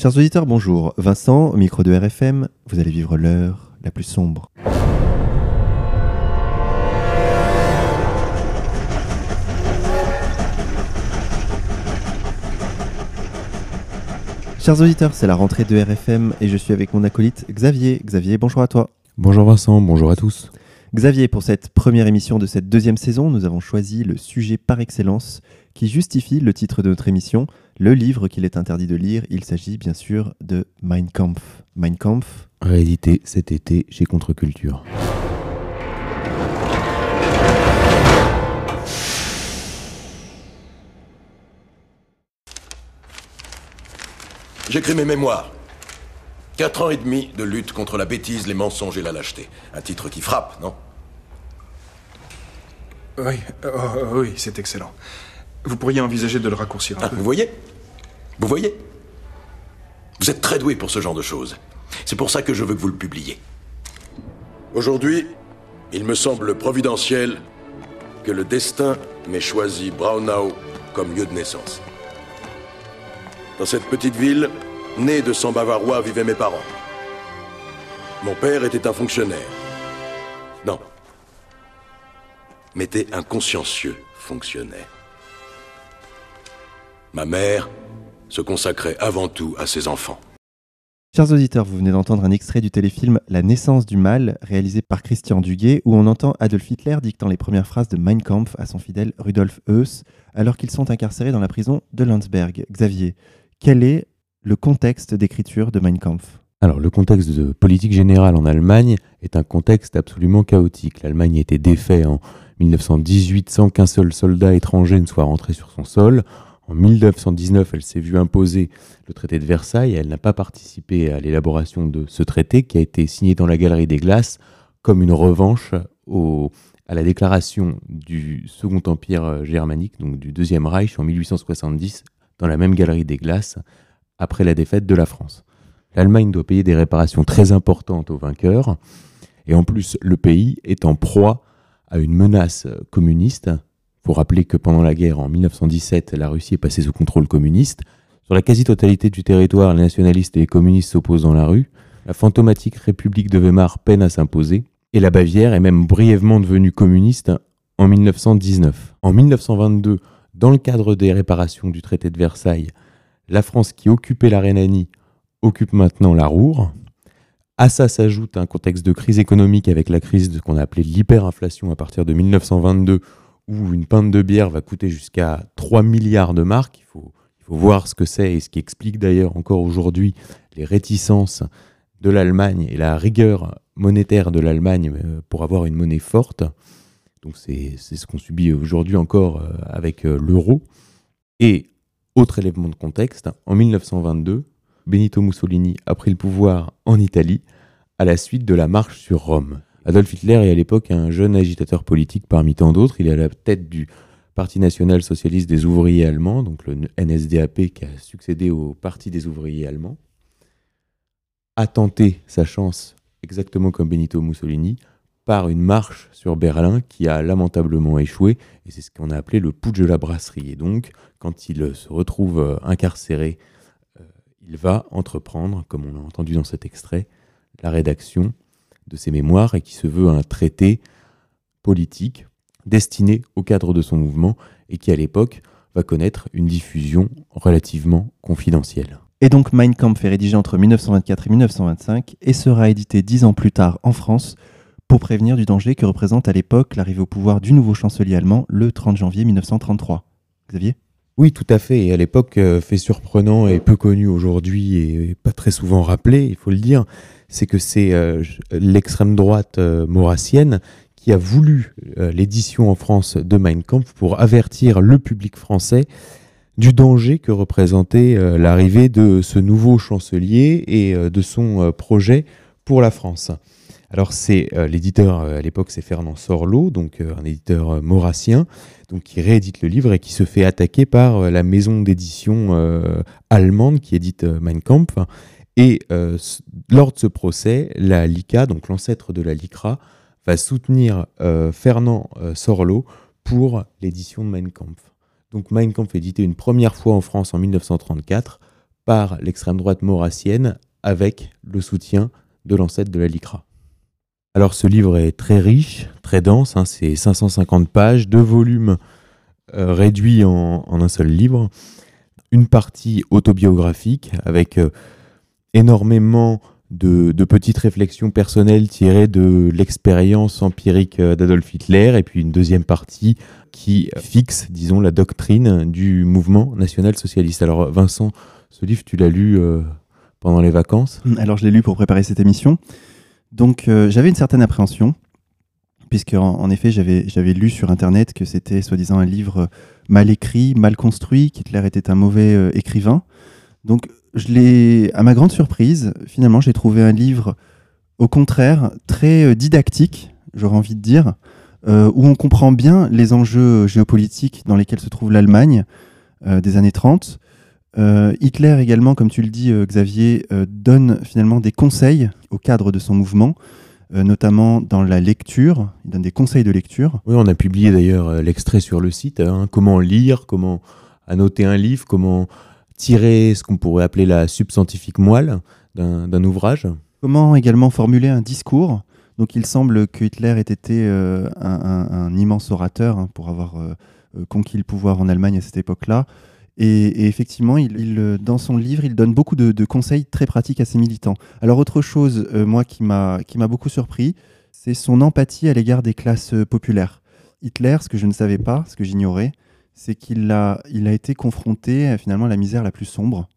Chers auditeurs, bonjour. Vincent, micro de RFM, vous allez vivre l'heure la plus sombre. Chers auditeurs, c'est la rentrée de RFM et je suis avec mon acolyte Xavier. Xavier, bonjour à toi. Bonjour Vincent, bonjour à tous. Xavier, pour cette première émission de cette deuxième saison, nous avons choisi le sujet par excellence qui justifie le titre de notre émission, le livre qu'il est interdit de lire. Il s'agit bien sûr de Mein Kampf. Mein Kampf. Réédité cet été chez Contre-Culture. J'écris mes mémoires. Quatre ans et demi de lutte contre la bêtise, les mensonges et la lâcheté. Un titre qui frappe, non? Oui, oh, oui, c'est excellent. Vous pourriez envisager de le raccourcir un Ah, peu. Vous voyez? Vous voyez? Vous êtes très doué pour ce genre de choses. C'est pour ça que je veux que vous le publiez. Aujourd'hui, il me semble providentiel que le destin m'ait choisi Braunau comme lieu de naissance. Dans cette petite ville, née de sang bavarois, vivaient mes parents. Mon père était un fonctionnaire. Non. Mais était un consciencieux fonctionnaire. Ma mère se consacrait avant tout à ses enfants. Chers auditeurs, vous venez d'entendre un extrait du téléfilm La naissance du mal, réalisé par Christian Duguay, où on entend Adolf Hitler dictant les premières phrases de Mein Kampf à son fidèle Rudolf Heuss, alors qu'ils sont incarcérés dans la prison de Landsberg. Xavier, quel est le contexte d'écriture de Mein Kampf Alors, le contexte de politique générale en Allemagne est un contexte absolument chaotique. L'Allemagne a été défaite en 1918 sans qu'un seul soldat étranger ne soit rentré sur son sol. En 1919, elle s'est vue imposer le traité de Versailles. Elle n'a pas participé à l'élaboration de ce traité qui a été signé dans la Galerie des Glaces comme une revanche à la déclaration du Second Empire euh, germanique, donc du Deuxième Reich en 1870, dans la même Galerie des Glaces, après la défaite de la France. L'Allemagne doit payer des réparations très importantes aux vainqueurs. Et en plus, le pays est en proie à une menace communiste. Il faut rappeler que pendant la guerre, en 1917, la Russie est passée sous contrôle communiste. Sur la quasi-totalité du territoire, les nationalistes et les communistes s'opposent dans la rue. La fantomatique République de Weimar peine à s'imposer. Et la Bavière est même brièvement devenue communiste en 1919. En 1922, dans le cadre des réparations du traité de Versailles, la France qui occupait la Rhénanie occupe maintenant la Roure. À ça s'ajoute un contexte de crise économique avec la crise de qu'on a appelé l'hyperinflation à partir de 1922, où une pinte de bière va coûter jusqu'à 3 milliards de marques. Il faut, il faut voir ce que c'est et ce qui explique d'ailleurs encore aujourd'hui les réticences de l'Allemagne et la rigueur monétaire de l'Allemagne euh, pour avoir une monnaie forte. Donc c'est c'est ce qu'on subit aujourd'hui encore euh, avec euh, l'euro. Et autre élément de contexte, en 1922, Benito Mussolini a pris le pouvoir en Italie à la suite de la marche sur Rome. Adolf Hitler est à l'époque un jeune agitateur politique parmi tant d'autres. Il est à la tête du Parti national socialiste des ouvriers allemands, donc le NSDAP qui a succédé au Parti des ouvriers allemands. A tenté sa chance, exactement comme Benito Mussolini, par une marche sur Berlin qui a lamentablement échoué. Et c'est ce qu'on a appelé le putsch de la brasserie. Et donc, quand il se retrouve euh, incarcéré, euh, il va entreprendre, comme on l'a entendu dans cet extrait, la rédaction de ses mémoires et qui se veut un traité politique destiné au cadre de son mouvement et qui à l'époque va connaître une diffusion relativement confidentielle. Et donc Mein Kampf est rédigé entre 1924 et 1925 et sera édité dix ans plus tard en France pour prévenir du danger que représente à l'époque l'arrivée au pouvoir du nouveau chancelier allemand le 30 janvier 1933. Xavier? Oui, tout à fait. Et à l'époque, euh, fait surprenant et peu connu aujourd'hui et pas très souvent rappelé, il faut le dire, c'est que c'est euh, l'extrême droite euh, maurassienne qui a voulu l'édition en France de Mein Kampf pour avertir le public français du danger que représentait l'arrivée de ce nouveau chancelier et de son projet pour la France. Alors c'est euh, l'éditeur euh, à l'époque c'est Fernand Sorlot, donc euh, un éditeur maurassien, qui réédite le livre et qui se fait attaquer par la maison d'édition allemande qui édite Mein Kampf. Et lors de ce procès, la LICA, donc l'ancêtre de la LICRA, va soutenir Fernand Sorlot pour l'édition de Mein Kampf. Donc Mein Kampf est édité une première fois en France en 1934 par l'extrême droite maurassienne avec le soutien de l'ancêtre de la LICRA. Alors ce livre est très riche, très dense, hein, c'est 550 pages, deux volumes euh, réduits en, un seul livre, une partie autobiographique avec euh, énormément de, petites réflexions personnelles tirées de l'expérience empirique euh, d'Adolf Hitler, et puis une deuxième partie qui fixe, disons, la doctrine du mouvement national-socialiste. Alors Vincent, ce livre, tu l'as lu pendant les vacances? Alors je l'ai lu pour préparer cette émission. Donc euh, j'avais une certaine appréhension, puisque en, effet j'avais lu sur Internet que c'était soi-disant un livre mal écrit, mal construit, qu'Hitler était un mauvais écrivain. Donc je l'ai, à ma grande surprise, finalement, j'ai trouvé un livre, au contraire, très euh, didactique, j'aurais envie de dire, euh, où on comprend bien les enjeux géopolitiques dans lesquels se trouve l'Allemagne euh, des années 30. Hitler également, comme tu le dis, Xavier, donne finalement des conseils au cadre de son mouvement, notamment dans la lecture. Il donne des conseils de lecture. Oui, on a publié d'ailleurs l'extrait sur le site. Hein. comment lire, comment annoter un livre, comment tirer ce qu'on pourrait appeler la subscientifique moelle d'un ouvrage. Comment également formuler un discours Donc il semble que Hitler ait été euh, un, immense orateur hein, pour avoir euh, euh, conquis le pouvoir en Allemagne à cette époque-là. Et, effectivement, il, dans son livre, il donne beaucoup de, conseils très pratiques à ses militants. Alors autre chose, moi, qui m'a beaucoup surpris, c'est son empathie à l'égard des classes populaires. Hitler, ce que je ne savais pas, ce que j'ignorais, c'est qu'il a, il a été confronté finalement à la misère la plus sombre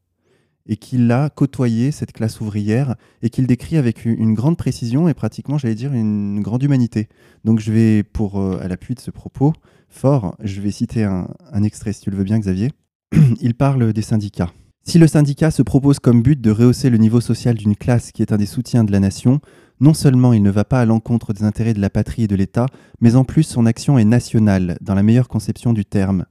et qu'il a côtoyé cette classe ouvrière et qu'il décrit avec une grande précision et pratiquement, j'allais dire, une grande humanité. Donc je vais, pour euh, à l'appui de ce propos fort, je vais citer un extrait, si tu le veux bien, Xavier. il parle des syndicats. Si le syndicat se propose comme but de rehausser le niveau social d'une classe qui est un des soutiens de la nation, non seulement il ne va pas à l'encontre des intérêts de la patrie et de l'État, mais en plus son action est nationale, dans la meilleure conception du terme.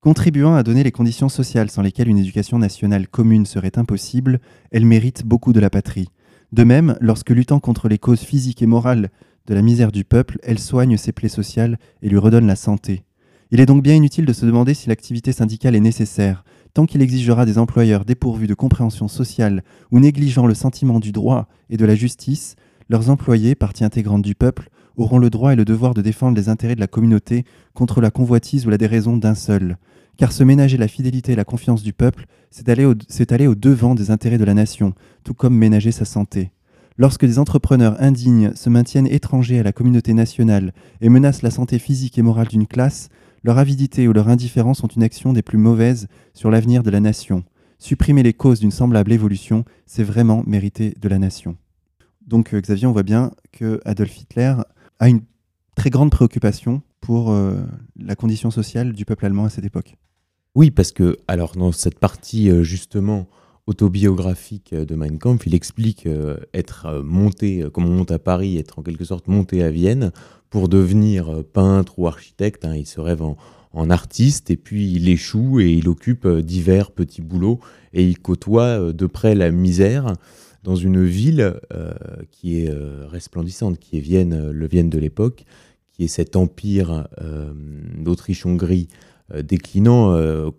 Contribuant à donner les conditions sociales sans lesquelles une éducation nationale commune serait impossible, elle mérite beaucoup de la patrie. De même, lorsque luttant contre les causes physiques et morales de la misère du peuple, elle soigne ses plaies sociales et lui redonne la santé. Il est donc bien inutile de se demander si l'activité syndicale est nécessaire, tant qu'il exigera des employeurs dépourvus de compréhension sociale ou négligeant le sentiment du droit et de la justice, leurs employés, partie intégrante du peuple, auront le droit et le devoir de défendre les intérêts de la communauté contre la convoitise ou la déraison d'un seul. Car se ménager la fidélité et la confiance du peuple, c'est aller, au, aller au devant des intérêts de la nation, tout comme ménager sa santé. Lorsque des entrepreneurs indignes se maintiennent étrangers à la communauté nationale et menacent la santé physique et morale d'une classe, leur avidité ou leur indifférence sont une action des plus mauvaises sur l'avenir de la nation. Supprimer les causes d'une semblable évolution, c'est vraiment mériter de la nation. Donc euh, Xavier, on voit bien que Adolf Hitler a une très grande préoccupation pour euh, la condition sociale du peuple allemand à cette époque. Oui, parce que alors dans cette partie euh, justement autobiographique de Mein Kampf, il explique être monté, comme on monte à Paris, être en quelque sorte monté à Vienne pour devenir peintre ou architecte. Hein. il se rêve en, artiste et puis il échoue et il occupe divers petits boulots et il côtoie de près la misère dans une ville euh, qui est euh, resplendissante, qui est Vienne, euh, le Vienne de l'époque, qui est cet empire d'Autriche-Hongrie déclinant,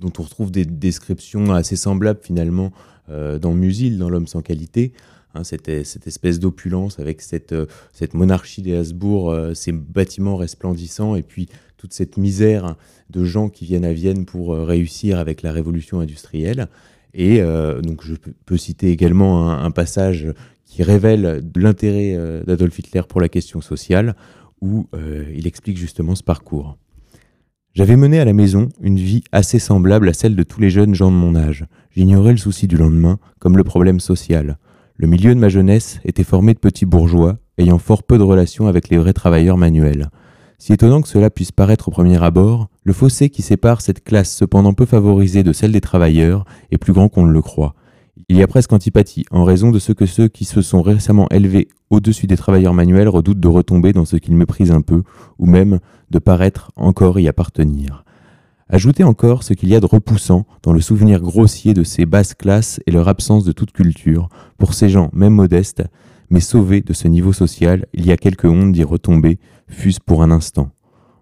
dont on retrouve des descriptions assez semblables finalement dans Musil, dans L'homme sans qualité. Hein, cette, espèce d'opulence avec cette, cette monarchie des Habsbourg, ces bâtiments resplendissants, et puis toute cette misère de gens qui viennent à Vienne pour réussir avec la révolution industrielle. Et euh, donc je peux citer également un, passage qui révèle l'intérêt euh, d'Adolf Hitler pour la question sociale, où euh, il explique justement ce parcours. J'avais mené à la maison une vie assez semblable à celle de tous les jeunes gens de mon âge. J'ignorais le souci du lendemain, comme le problème social. Le milieu de ma jeunesse était formé de petits bourgeois, ayant fort peu de relations avec les vrais travailleurs manuels. Si étonnant que cela puisse paraître au premier abord, le fossé qui sépare cette classe cependant peu favorisée de celle des travailleurs est plus grand qu'on ne le croit. Il y a presque antipathie, en raison de ce que ceux qui se sont récemment élevés au-dessus des travailleurs manuels redoutent de retomber dans ce qu'ils méprisent un peu, ou même de paraître encore y appartenir. Ajoutez encore ce qu'il y a de repoussant dans le souvenir grossier de ces basses classes et leur absence de toute culture, pour ces gens, même modestes, mais sauvés de ce niveau social, il y a quelque honte d'y retomber, fût-ce pour un instant.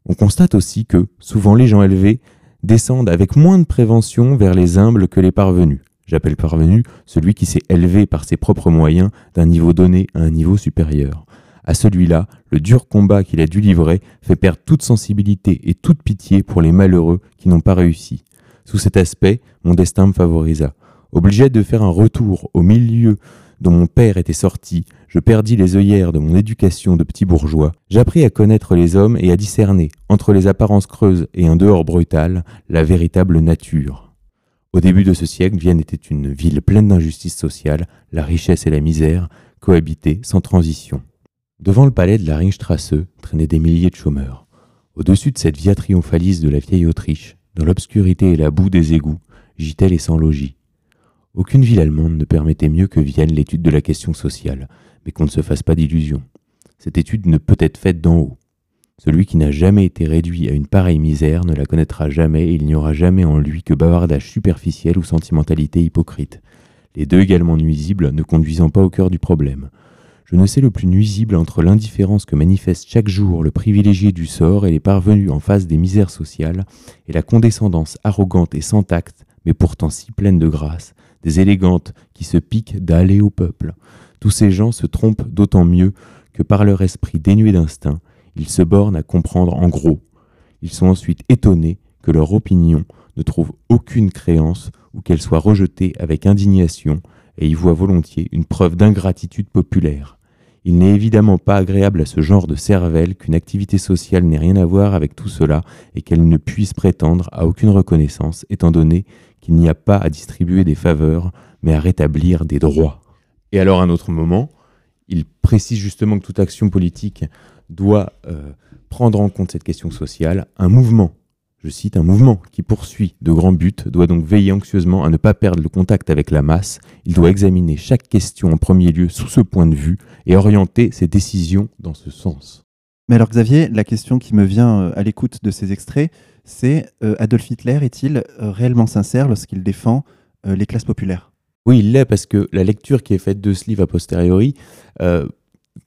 On constate aussi que, souvent les gens élevés, descendent avec moins de prévention vers les humbles que les parvenus. J'appelle parvenu celui qui s'est élevé par ses propres moyens d'un niveau donné à un niveau supérieur. À celui-là, le dur combat qu'il a dû livrer fait perdre toute sensibilité et toute pitié pour les malheureux qui n'ont pas réussi. Sous cet aspect, mon destin me favorisa. Obligé de faire un retour au milieu dont mon père était sorti, je perdis les œillères de mon éducation de petit bourgeois. J'appris à connaître les hommes et à discerner, entre les apparences creuses et un dehors brutal, la véritable nature. Au début de ce siècle, Vienne était une ville pleine d'injustice sociale, la richesse et la misère cohabitaient sans transition. Devant le palais de la Ringstrasse traînaient des milliers de chômeurs. Au-dessus de cette via triomphaliste de la vieille Autriche, dans l'obscurité et la boue des égouts, gîtaient les sans-logis. Aucune ville allemande ne permettait mieux que Vienne l'étude de la question sociale, mais qu'on ne se fasse pas d'illusions. Cette étude ne peut être faite d'en haut. Celui qui n'a jamais été réduit à une pareille misère ne la connaîtra jamais et il n'y aura jamais en lui que bavardage superficiel ou sentimentalité hypocrite, les deux également nuisibles ne conduisant pas au cœur du problème. Je ne sais le plus nuisible entre l'indifférence que manifeste chaque jour le privilégié du sort et les parvenus en face des misères sociales, et la condescendance arrogante et sans tact, mais pourtant si pleine de grâce, des élégantes qui se piquent d'aller au peuple. Tous ces gens se trompent d'autant mieux que par leur esprit dénué d'instinct, ils se bornent à comprendre en gros. Ils sont ensuite étonnés que leur opinion ne trouve aucune créance ou qu'elle soit rejetée avec indignation et y voient volontiers une preuve d'ingratitude populaire. Il n'est évidemment pas agréable à ce genre de cervelle qu'une activité sociale n'ait rien à voir avec tout cela et qu'elle ne puisse prétendre à aucune reconnaissance étant donné qu'il n'y a pas à distribuer des faveurs mais à rétablir des droits. Et alors un autre moment, il précise justement que toute action politique doit euh, prendre en compte cette question sociale. Un mouvement, je cite, un mouvement qui poursuit de grands buts doit donc veiller anxieusement à ne pas perdre le contact avec la masse. Il doit examiner chaque question en premier lieu sous ce point de vue et orienter ses décisions dans ce sens. Mais alors Xavier, la question qui me vient euh, à l'écoute de ces extraits, c'est euh, Adolf Hitler est-il réellement sincère lorsqu'il défend les classes populaires? Oui, il l'est parce que la lecture qui est faite de ce livre a posteriori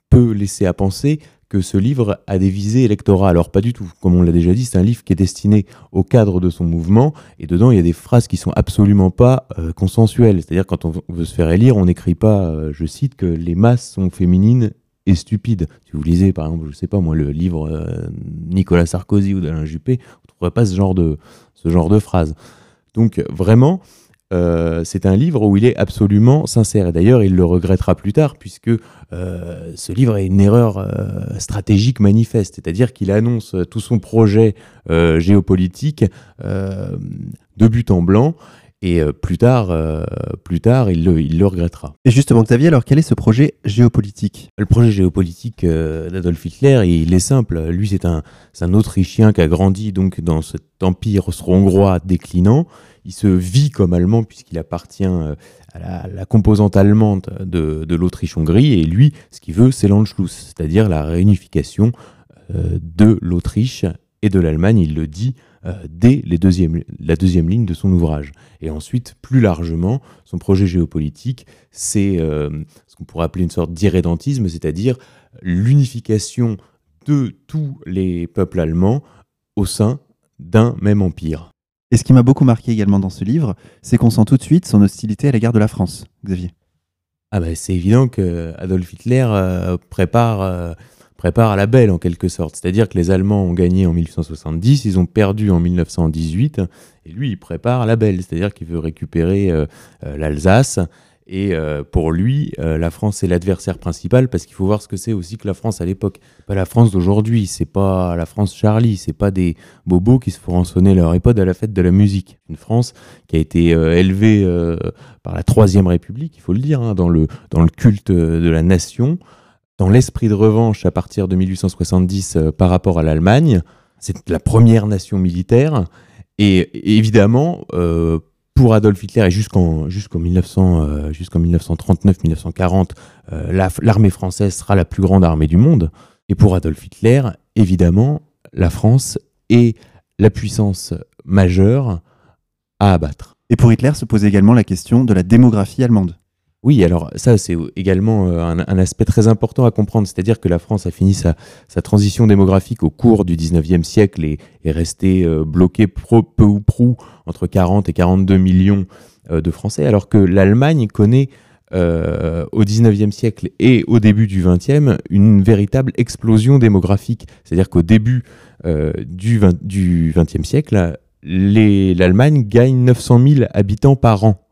peut laisser à penser que ce livre a des visées électorales. Alors pas du tout. Comme on l'a déjà dit, c'est un livre qui est destiné au cadre de son mouvement. Et dedans, il y a des phrases qui sont absolument pas euh, consensuelles. C'est-à-dire quand on veut se faire élire, on n'écrit pas, euh, je cite, que les masses sont féminines et stupides. Si vous lisez, par exemple, je sais pas moi, le livre euh, Nicolas Sarkozy ou d'Alain Juppé, vous ne trouverez pas ce genre de, ce genre de phrases. Donc vraiment, euh, c'est un livre où il est absolument sincère. Et d'ailleurs, il le regrettera plus tard, puisque euh, ce livre est une erreur euh, stratégique manifeste. C'est-à-dire qu'il annonce tout son projet géopolitique de but en blanc. Et plus tard, plus tard il, le, il le regrettera. Et justement, Xavier, alors quel est ce projet géopolitique? Le projet géopolitique d'Adolf Hitler, il est simple. Lui, c'est un, un Autrichien qui a grandi donc dans cet empire austro-hongrois déclinant il se vit comme allemand puisqu'il appartient euh, à la, composante allemande de, l'Autriche-Hongrie et lui, ce qu'il veut, c'est l'Anschluss, c'est-à-dire la réunification euh, de l'Autriche et de l'Allemagne. Il le dit euh, dès les la deuxième ligne de son ouvrage. Et ensuite, plus largement, son projet géopolitique, c'est ce qu'on pourrait appeler une sorte d'irrédentisme, c'est-à-dire l'unification de tous les peuples allemands au sein d'un même empire. Et ce qui m'a beaucoup marqué également dans ce livre, c'est qu'on sent tout de suite son hostilité à l'égard de la France, Xavier. Ah bah c'est évident que Adolf Hitler euh, prépare, euh, prépare la belle en quelque sorte. C'est-à-dire que les Allemands ont gagné en 1870, ils ont perdu en 1918, et lui il prépare la belle, c'est-à-dire qu'il veut récupérer euh, l'Alsace et euh, pour lui, euh, la France est l'adversaire principal parce qu'il faut voir ce que c'est aussi que la France à l'époque. Pas la France d'aujourd'hui, c'est pas la France Charlie, c'est pas des bobos qui se font rançonner leur iPod à la fête de la musique. Une France qui a été euh, élevée par la Troisième République, il faut le dire, hein, dans, le, dans le culte de la nation, dans l'esprit de revanche à partir de 1870 par rapport à l'Allemagne. C'est la première nation militaire. Et évidemment, pour Adolf Hitler et jusqu'en jusqu'en 1900 jusqu'en 1939-1940, euh, l'armée française sera la plus grande armée du monde. Et pour Adolf Hitler, évidemment, la France est la puissance majeure à abattre. Et pour Hitler se pose également la question de la démographie allemande. Oui, alors ça, c'est également euh, un, aspect très important à comprendre, c'est-à-dire que la France a fini sa, transition démographique au cours du 19e siècle et est restée euh, bloquée peu ou prou entre 40 et 42 millions euh, de Français, alors que l'Allemagne connaît au 19e siècle et au début du 20e une véritable explosion démographique. C'est-à-dire qu'au début du, 20, du 20e siècle, l'Allemagne gagne 900 000 habitants par an.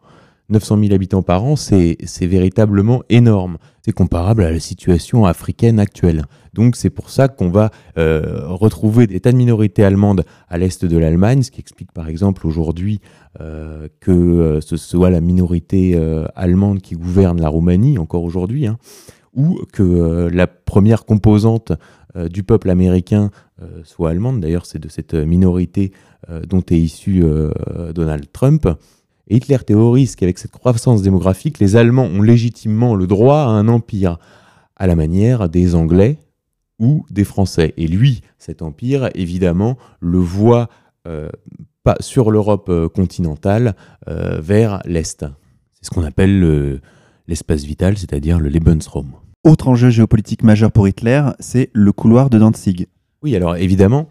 900 000 habitants par an, c'est véritablement énorme. C'est comparable à la situation africaine actuelle. Donc c'est pour ça qu'on va euh, retrouver des tas de minorités allemandes à l'est de l'Allemagne, ce qui explique par exemple aujourd'hui euh, que euh, ce soit la minorité allemande qui gouverne la Roumanie, encore aujourd'hui, hein, ou que la première composante du peuple américain soit allemande. D'ailleurs, c'est de cette minorité dont est issu Donald Trump. Hitler théorise qu'avec cette croissance démographique, les Allemands ont légitimement le droit à un empire, à la manière des Anglais ou des Français. Et lui, cet empire, évidemment, le voit euh, pas sur l'Europe euh, continentale euh, vers l'Est. C'est ce qu'on appelle l'espace vital, c'est-à-dire le Lebensraum. Autre enjeu géopolitique majeur pour Hitler, c'est le couloir de Danzig. Oui, alors évidemment,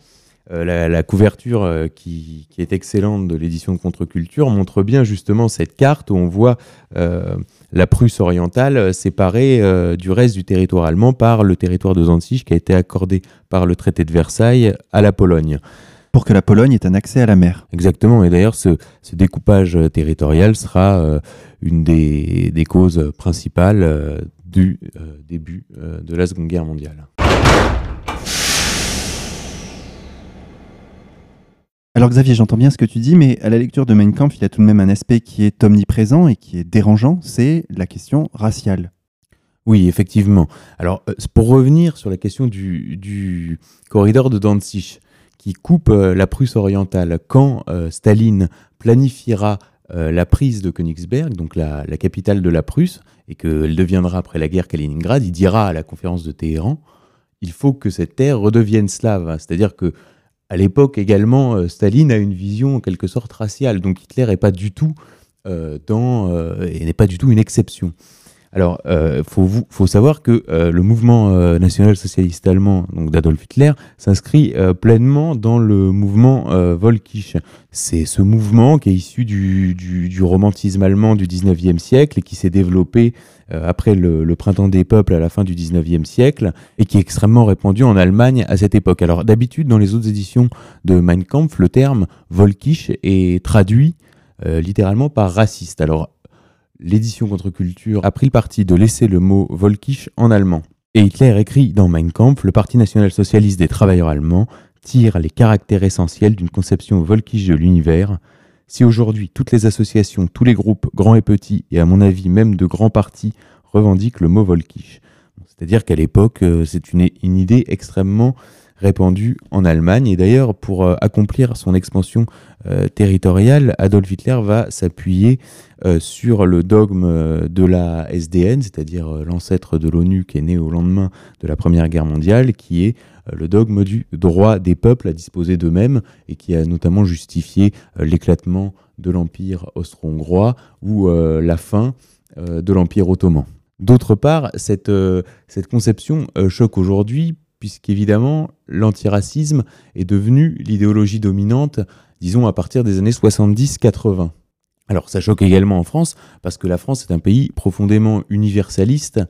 euh, la, couverture euh, qui, est excellente de l'édition de Contre-Culture montre bien justement cette carte où on voit euh, la Prusse orientale séparée du reste du territoire allemand par le territoire de Danzig qui a été accordé par le traité de Versailles à la Pologne. Pour que la Pologne ait un accès à la mer. Exactement, et d'ailleurs ce, découpage territorial sera une des, des, causes principales du début de la Seconde Guerre mondiale. Alors Xavier, j'entends bien ce que tu dis, mais à la lecture de Mein Kampf, il y a tout de même un aspect qui est omniprésent et qui est dérangeant, c'est la question raciale. Oui, effectivement. Alors, euh, pour revenir sur la question du, corridor de Danzig, qui coupe euh, la Prusse orientale, quand euh, Staline planifiera la prise de Königsberg, donc la, la capitale de la Prusse, et qu'elle deviendra après la guerre Kaliningrad, il dira à la conférence de Téhéran, il faut que cette terre redevienne slave. C'est-à-dire que à l'époque également, euh, Staline a une vision en quelque sorte raciale. Donc Hitler n'est pas du tout euh, euh, n'est pas du tout une exception. Alors, il faut, savoir que le mouvement national-socialiste allemand, donc d'Adolf Hitler, s'inscrit pleinement dans le mouvement Volkisch. C'est ce mouvement qui est issu du, romantisme allemand du 19e siècle et qui s'est développé euh, après le, printemps des peuples à la fin du 19e siècle et qui est extrêmement répandu en Allemagne à cette époque. Alors d'habitude, dans les autres éditions de Mein Kampf, le terme Volkisch est traduit euh, littéralement par raciste. Alors l'édition contre-culture a pris le parti de laisser le mot Volkisch en allemand. Et Hitler écrit dans Mein Kampf, le Parti national-socialiste des travailleurs allemands tire les caractères essentiels d'une conception volkisch de l'univers, si aujourd'hui toutes les associations, tous les groupes, grands et petits, et à mon avis même de grands partis, revendiquent le mot Volkisch, c'est-à-dire qu'à l'époque, euh, c'est une, idée extrêmement répandue en Allemagne. Et d'ailleurs, pour euh, accomplir son expansion euh, territoriale, Adolf Hitler va s'appuyer sur le dogme de la SDN, c'est-à-dire l'ancêtre de l'ONU qui est né au lendemain de la Première Guerre mondiale, qui est euh, le dogme du droit des peuples à disposer d'eux-mêmes et qui a notamment justifié euh, l'éclatement de l'Empire austro-hongrois ou euh, la fin de l'Empire ottoman. D'autre part, cette, cette conception choque aujourd'hui puisqu'évidemment l'antiracisme est devenu l'idéologie dominante, disons, à partir des années 70-80. Alors ça choque également en France, parce que la France est un pays profondément universaliste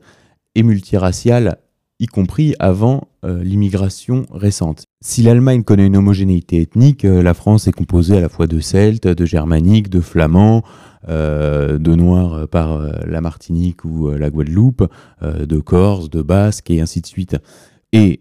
et multiracial y compris avant euh, l'immigration récente. Si l'Allemagne connaît une homogénéité ethnique, euh, la France est composée à la fois de Celtes, de Germaniques, de Flamands, euh, de Noirs par la Martinique ou la Guadeloupe, de Corses, de Basques et ainsi de suite. Et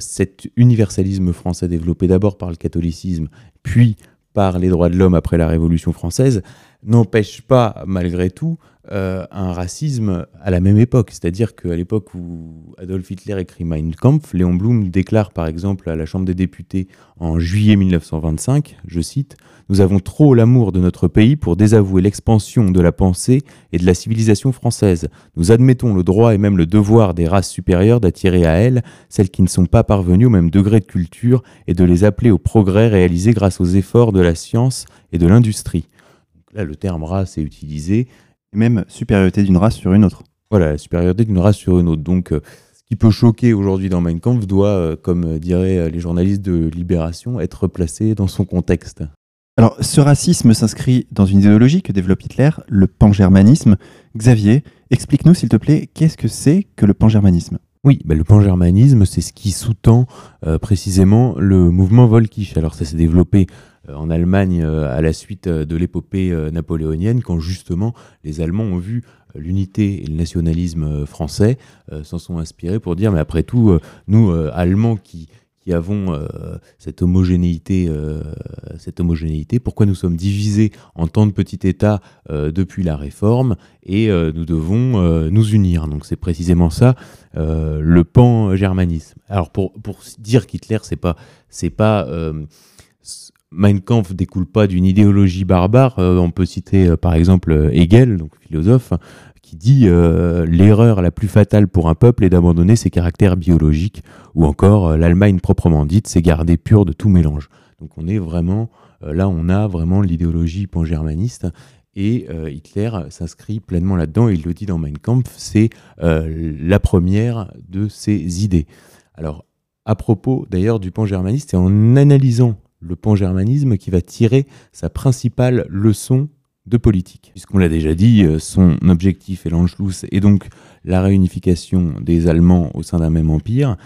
cet universalisme français développé d'abord par le catholicisme, puis par les droits de l'homme après la Révolution française, n'empêche pas, malgré tout, euh, un racisme à la même époque. C'est-à-dire qu'à l'époque où Adolf Hitler écrit Mein Kampf, Léon Blum déclare par exemple à la Chambre des députés en juillet 1925, je cite, Nous avons trop l'amour de notre pays pour désavouer l'expansion de la pensée et de la civilisation française. Nous admettons le droit et même le devoir des races supérieures d'attirer à elles celles qui ne sont pas parvenues au même degré de culture et de les appeler au progrès réalisé grâce aux efforts de la science et de l'industrie. Là, le terme race est utilisé Et même supériorité d'une race sur une autre. Voilà, la supériorité d'une race sur une autre. Donc, euh, ce qui peut choquer aujourd'hui dans Mein Kampf doit, euh, comme diraient les journalistes de Libération, être placé dans son contexte. Alors, ce racisme s'inscrit dans une idéologie que développe Hitler, le pangermanisme. Xavier, explique-nous s'il te plaît, qu'est-ce que c'est que le pangermanisme? Oui, bah, le pangermanisme, c'est ce qui sous-tend euh, précisément le mouvement Volkisch. Alors ça s'est développé euh, en Allemagne euh, à la suite de l'épopée napoléonienne, quand justement les Allemands ont vu l'unité et le nationalisme français s'en sont inspirés pour dire, mais après tout, nous, Allemands qui qui avons euh, cette homogénéité, euh, cette homogénéité. Pourquoi nous sommes divisés en tant de petits États euh, depuis la Réforme et nous devons nous unir. Donc c'est précisément ça le pan-germanisme. Alors pour, pour dire qu'Hitler c'est pas c'est pas Mein Kampf découle pas d'une idéologie barbare. on peut citer par exemple Hegel, donc philosophe, dit euh, l'erreur la plus fatale pour un peuple est d'abandonner ses caractères biologiques, ou encore euh, l'Allemagne proprement dite, c'est garder pure de tout mélange. Donc on est vraiment, euh, là on a vraiment l'idéologie pan-germaniste, et Hitler s'inscrit pleinement là-dedans, il le dit dans Mein Kampf, c'est la première de ses idées. Alors, à propos d'ailleurs du pan-germanisme, c'est en analysant le pan-germanisme qui va tirer sa principale leçon de politique. Puisqu'on l'a déjà dit, euh, son objectif est l'Anschluss et donc la réunification des Allemands au sein d'un même empire.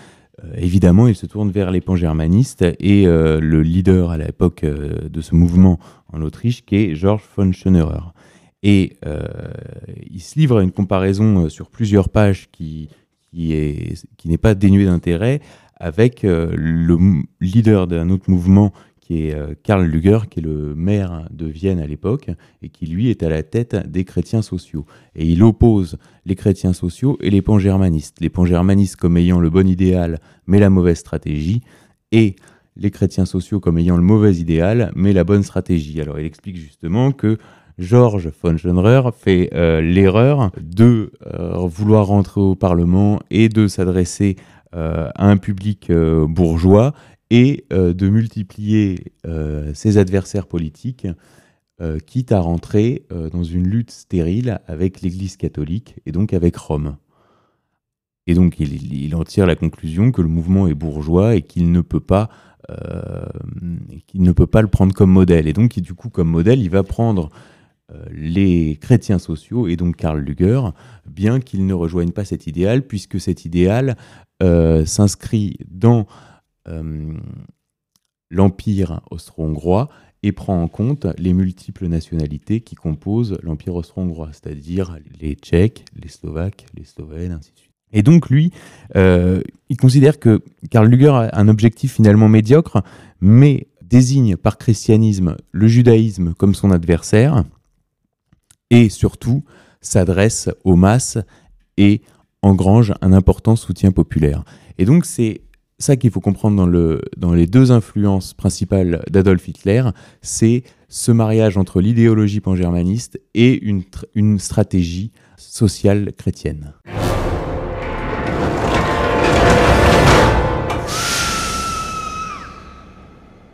Euh, évidemment, il se tourne vers les pan-germanistes et euh, le leader à l'époque de ce mouvement en Autriche, qui est Georges von Schönerer. Et il se livre à une comparaison sur plusieurs pages qui, qui n'est pas dénuée d'intérêt avec le leader d'un autre mouvement qui est euh, Karl Luger, qui est le maire de Vienne à l'époque, et qui lui est à la tête des chrétiens sociaux. Et il oppose les chrétiens sociaux et les pangermanistes. Les pangermanistes comme ayant le bon idéal, mais la mauvaise stratégie, et les chrétiens sociaux comme ayant le mauvais idéal, mais la bonne stratégie. Alors il explique justement que Georges von Schönrer fait euh, l'erreur de euh, vouloir rentrer au Parlement et de s'adresser à un public bourgeois et euh, de multiplier euh, ses adversaires politiques, euh, quitte à rentrer dans une lutte stérile avec l'Église catholique et donc avec Rome. Et donc il, en tire la conclusion que le mouvement est bourgeois et qu'il ne peut pas ne peut pas le prendre comme modèle. Et donc du coup comme modèle, il va prendre les chrétiens sociaux et donc Karl Luger, bien qu'il ne rejoigne pas cet idéal, puisque cet idéal s'inscrit dans l'Empire austro-hongrois et prend en compte les multiples nationalités qui composent l'Empire austro-hongrois, c'est-à-dire les Tchèques, les Slovaques, les Slovènes, ainsi de suite. Et donc lui, euh, il considère que Karl Luger a un objectif finalement médiocre, mais désigne par christianisme le judaïsme comme son adversaire, et surtout s'adresse aux masses et engrange un important soutien populaire. Et donc c'est ça qu'il faut comprendre dans, le, dans les deux influences principales d'Adolf Hitler, c'est ce mariage entre l'idéologie pangermaniste et une, une stratégie sociale chrétienne.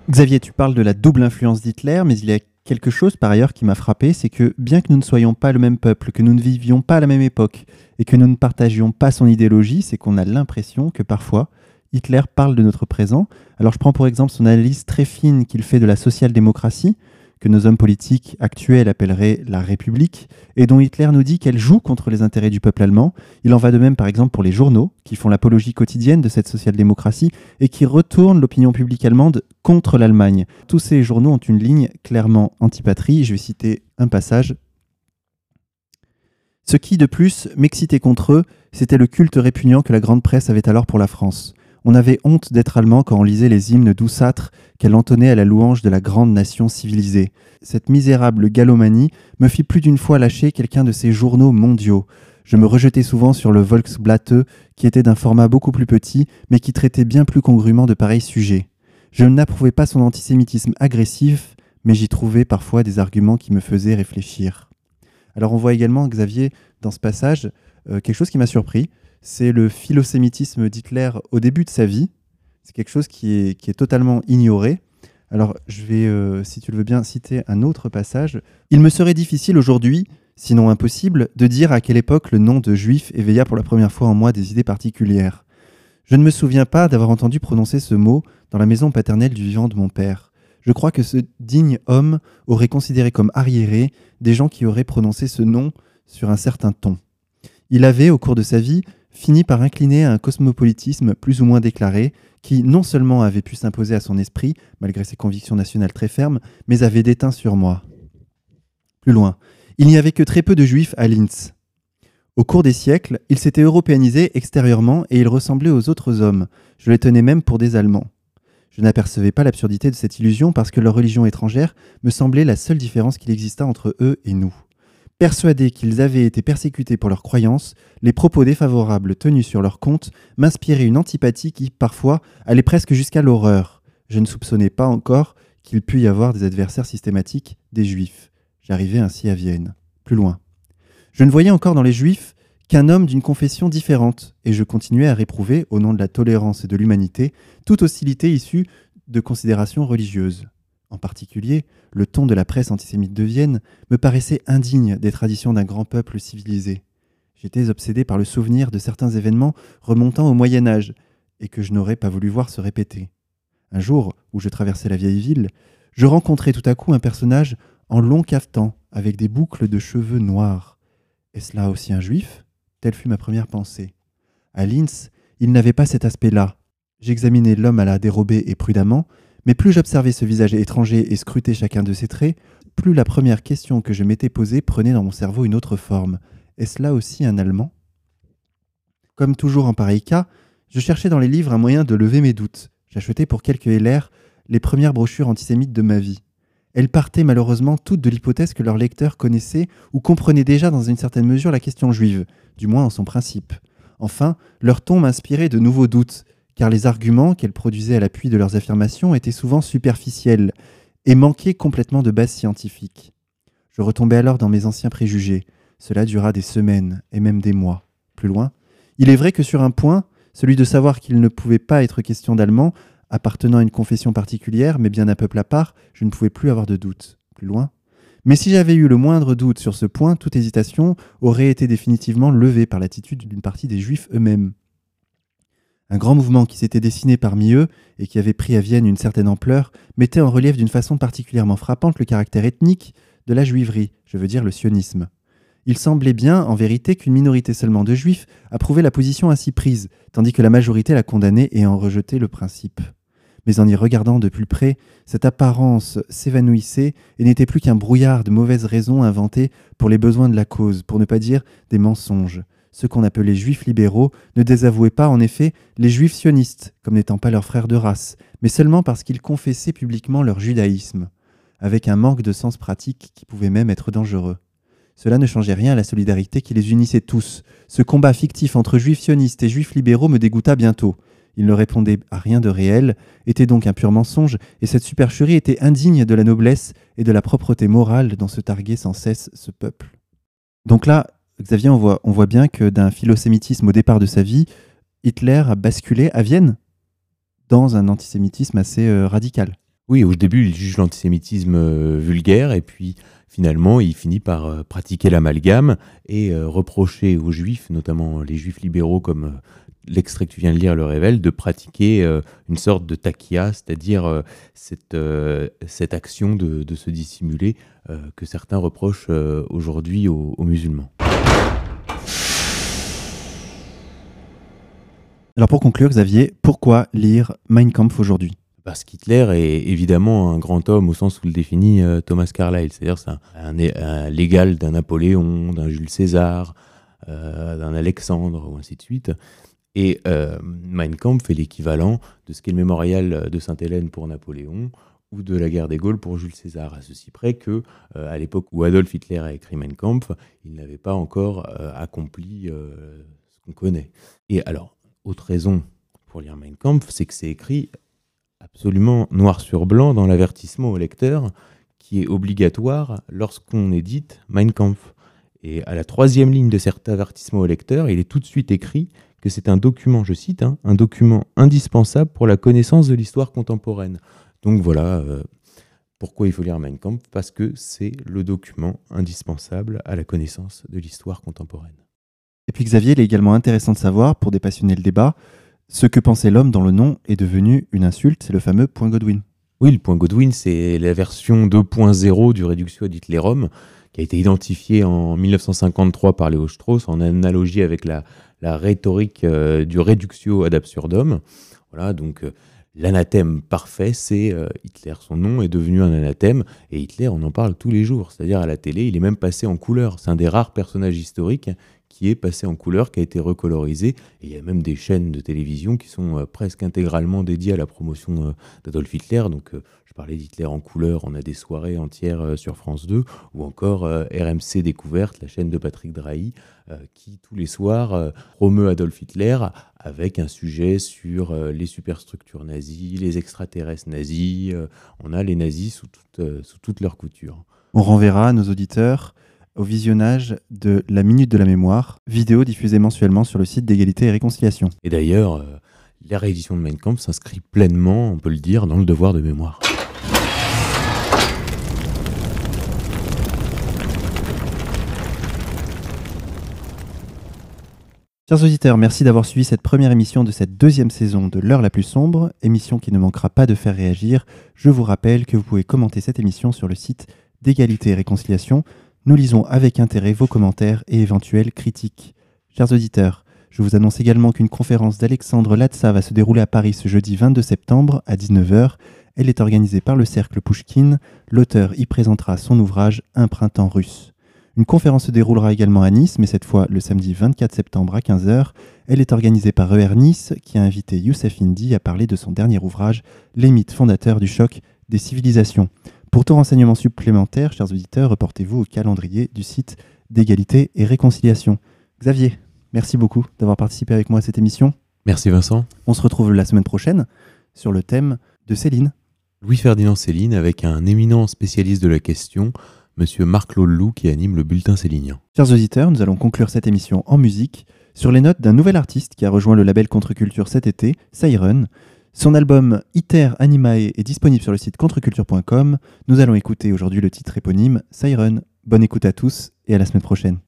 Xavier, tu parles de la double influence d'Hitler, mais il y a quelque chose par ailleurs qui m'a frappé, c'est que bien que nous ne soyons pas le même peuple, que nous ne vivions pas à la même époque, et que nous ne partagions pas son idéologie, c'est qu'on a l'impression que parfois, Hitler parle de notre présent. Alors je prends pour exemple son analyse très fine qu'il fait de la social-démocratie, que nos hommes politiques actuels appelleraient la République, et dont Hitler nous dit qu'elle joue contre les intérêts du peuple allemand. Il en va de même par exemple pour les journaux, qui font l'apologie quotidienne de cette social-démocratie et qui retournent l'opinion publique allemande contre l'Allemagne. Tous ces journaux ont une ligne clairement antipatrie. Je vais citer un passage. Ce qui, de plus, m'excitait contre eux, c'était le culte répugnant que la grande presse avait alors pour la France. On avait honte d'être allemand quand on lisait les hymnes douceâtres qu'elle entonnait à la louange de la grande nation civilisée. Cette misérable galomanie me fit plus d'une fois lâcher quelqu'un de ces journaux mondiaux. Je me rejetais souvent sur le Volksblatte, qui était d'un format beaucoup plus petit, mais qui traitait bien plus congrument de pareils sujets. Je n'approuvais pas son antisémitisme agressif, mais j'y trouvais parfois des arguments qui me faisaient réfléchir. Alors on voit également, Xavier, dans ce passage, euh, quelque chose qui m'a surpris, c'est le philosémitisme d'Hitler au début de sa vie. C'est quelque chose qui est, totalement ignoré. Alors, je vais, euh, si tu le veux bien, citer un autre passage. Il me serait difficile aujourd'hui, sinon impossible, de dire à quelle époque le nom de juif éveilla pour la première fois en moi des idées particulières. Je ne me souviens pas d'avoir entendu prononcer ce mot dans la maison paternelle du vivant de mon père. Je crois que ce digne homme aurait considéré comme arriérés des gens qui auraient prononcé ce nom sur un certain ton. Il avait, au cours de sa vie, fini par incliner à un cosmopolitisme plus ou moins déclaré, qui non seulement avait pu s'imposer à son esprit, malgré ses convictions nationales très fermes, mais avait déteint sur moi. Plus loin, il n'y avait que très peu de juifs à Linz. Au cours des siècles, il s'était européanisé extérieurement et il ressemblait aux autres hommes. Je les tenais même pour des Allemands. Je n'apercevais pas l'absurdité de cette illusion parce que leur religion étrangère me semblait la seule différence qu'il existât entre eux et nous. Persuadés qu'ils avaient été persécutés pour leurs croyances, les propos défavorables tenus sur leur compte m'inspiraient une antipathie qui, parfois, allait presque jusqu'à l'horreur. Je ne soupçonnais pas encore qu'il pût y avoir des adversaires systématiques des Juifs. J'arrivais ainsi à Vienne. Plus loin. Je ne voyais encore dans les Juifs qu'un homme d'une confession différente, et je continuais à réprouver, au nom de la tolérance et de l'humanité, toute hostilité issue de considérations religieuses. En particulier, le ton de la presse antisémite de Vienne me paraissait indigne des traditions d'un grand peuple civilisé. J'étais obsédé par le souvenir de certains événements remontant au Moyen Âge, et que je n'aurais pas voulu voir se répéter. Un jour, où je traversais la vieille ville, je rencontrai tout à coup un personnage en long cafetan, avec des boucles de cheveux noirs. Est-ce là aussi un juif? Telle fut ma première pensée. À Linz, il n'avait pas cet aspect-là. J'examinai l'homme à la dérobée et prudemment, mais plus j'observais ce visage étranger et scrutais chacun de ses traits, plus la première question que je m'étais posée prenait dans mon cerveau une autre forme. Est-ce là aussi un Allemand? Comme toujours en pareil cas, je cherchais dans les livres un moyen de lever mes doutes. J'achetais pour quelques LR les premières brochures antisémites de ma vie. Elles partaient malheureusement toutes de l'hypothèse que leurs lecteurs connaissaient ou comprenaient déjà dans une certaine mesure la question juive, du moins en son principe. Enfin, leur ton m'inspirait de nouveaux doutes, car les arguments qu'elles produisaient à l'appui de leurs affirmations étaient souvent superficiels et manquaient complètement de base scientifique. Je retombais alors dans mes anciens préjugés. Cela dura des semaines et même des mois. Plus loin, il est vrai que sur un point, celui de savoir qu'il ne pouvait pas être question d'allemand, appartenant à une confession particulière, mais bien un peuple à part, je ne pouvais plus avoir de doute. Plus loin. Mais si j'avais eu le moindre doute sur ce point, toute hésitation aurait été définitivement levée par l'attitude d'une partie des Juifs eux-mêmes. Un grand mouvement qui s'était dessiné parmi eux et qui avait pris à Vienne une certaine ampleur mettait en relief d'une façon particulièrement frappante le caractère ethnique de la juiverie, je veux dire le sionisme. Il semblait bien, en vérité, qu'une minorité seulement de juifs approuvait la position ainsi prise, tandis que la majorité la condamnait et en rejetait le principe. Mais en y regardant de plus près, cette apparence s'évanouissait et n'était plus qu'un brouillard de mauvaises raisons inventées pour les besoins de la cause, pour ne pas dire des mensonges, ceux qu'on appelait juifs libéraux ne désavouaient pas en effet les juifs sionistes comme n'étant pas leurs frères de race, mais seulement parce qu'ils confessaient publiquement leur judaïsme, avec un manque de sens pratique qui pouvait même être dangereux. Cela ne changeait rien à la solidarité qui les unissait tous. Ce combat fictif entre juifs sionistes et juifs libéraux me dégoûta bientôt. Il ne répondait à rien de réel, était donc un pur mensonge, et cette supercherie était indigne de la noblesse et de la propreté morale dont se targuait sans cesse ce peuple. Donc là, Xavier, on voit, on bien que d'un philosémitisme au départ de sa vie, Hitler a basculé à Vienne dans un antisémitisme assez euh, radical. Oui, au début, il juge l'antisémitisme euh, vulgaire et puis finalement, il finit par euh, pratiquer l'amalgame et reprocher aux juifs, notamment les juifs libéraux comme l'extrait que tu viens de lire le révèle, de pratiquer une sorte de takia, c'est-à-dire cette, cette action de, se dissimuler que certains reprochent aujourd'hui aux musulmans. Alors pour conclure, Xavier, pourquoi lire Mein Kampf aujourd'hui? Parce qu'Hitler est évidemment un grand homme au sens où le définit euh, Thomas Carlyle, c'est-à-dire c'est un, légal d'un Napoléon, d'un Jules César, euh, d'un Alexandre, ou ainsi de suite. Et euh, Mein Kampf est l'équivalent de ce qu'est le mémorial de Sainte-Hélène pour Napoléon ou de la guerre des Gaules pour Jules César, à ceci près que, à l'époque où Adolf Hitler a écrit Mein Kampf, il n'avait pas encore accompli ce qu'on connaît. Et alors, autre raison pour lire Mein Kampf, c'est que c'est écrit absolument noir sur blanc dans l'avertissement au lecteur qui est obligatoire lorsqu'on édite Mein Kampf. Et à la troisième ligne de cet avertissement au lecteur, il est tout de suite écrit que c'est un document, je cite, hein, un document indispensable pour la connaissance de l'histoire contemporaine. Donc voilà, euh, Pourquoi il faut lire Mein Kampf? Parce que c'est le document indispensable à la connaissance de l'histoire contemporaine. Et puis Xavier, il est également intéressant de savoir, pour dépassionner le débat, ce que pensait l'homme dans le nom est devenu une insulte, c'est le fameux point Godwin. Oui, le point Godwin, c'est la version 2.0 du Reductio ad Hitlerum, qui a été identifié en 1953 par Léo Strauss, en analogie avec la, rhétorique euh, du Reductio ad absurdum. Voilà, donc euh, l'anathème parfait, c'est euh, Hitler. Son nom est devenu un anathème, et Hitler, on en parle tous les jours. C'est-à-dire à la télé, il est même passé en couleur. C'est un des rares personnages historiques qui est passé en couleur, qui a été recolorisé. Et il y a même des chaînes de télévision qui sont euh, presque intégralement dédiées à la promotion euh, d'Adolf Hitler. Donc, euh, je parlais d'Hitler en couleur, on a des soirées entières sur France 2, ou encore RMC Découverte, la chaîne de Patrick Drahi, qui tous les soirs promeut Adolf Hitler avec un sujet sur les superstructures nazies, les extraterrestres nazis. on a les nazis sous, sous toutes leurs coutures. On renverra nos auditeurs au visionnage de La Minute de la Mémoire, vidéo diffusée mensuellement sur le site d'égalité et réconciliation. Et d'ailleurs, euh, la réédition de Mein Kampf s'inscrit pleinement, on peut le dire, dans le devoir de mémoire. Chers auditeurs, merci d'avoir suivi cette première émission de cette deuxième saison de L'heure la plus sombre, émission qui ne manquera pas de faire réagir. Je vous rappelle que vous pouvez commenter cette émission sur le site d'égalité et réconciliation nous lisons avec intérêt vos commentaires et éventuelles critiques. Chers auditeurs, je vous annonce également qu'une conférence d'Alexandre Latsa va se dérouler à Paris ce jeudi 22 septembre à 19h. Elle est organisée par le Cercle Pouchkine. L'auteur y présentera son ouvrage Un printemps russe. Une conférence se déroulera également à Nice, mais cette fois le samedi 24 septembre à 15h. Elle est organisée par ER Nice, qui a invité Youssef Indy à parler de son dernier ouvrage, Les mythes fondateurs du choc des civilisations. Pour tout renseignement supplémentaire, chers auditeurs, reportez-vous au calendrier du site d'égalité et réconciliation. Xavier, merci beaucoup d'avoir participé avec moi à cette émission. Merci Vincent. On se retrouve la semaine prochaine sur le thème de Céline. Louis-Ferdinand Céline avec un éminent spécialiste de la question, Monsieur Marc Lollou qui anime le bulletin célinien. Chers auditeurs, nous allons conclure cette émission en musique sur les notes d'un nouvel artiste qui a rejoint le label Contre-Culture cet été, Siren. Son album Iter Animae est disponible sur le site contreculture.com. Nous allons écouter aujourd'hui le titre éponyme Siren. Bonne écoute à tous et à la semaine prochaine.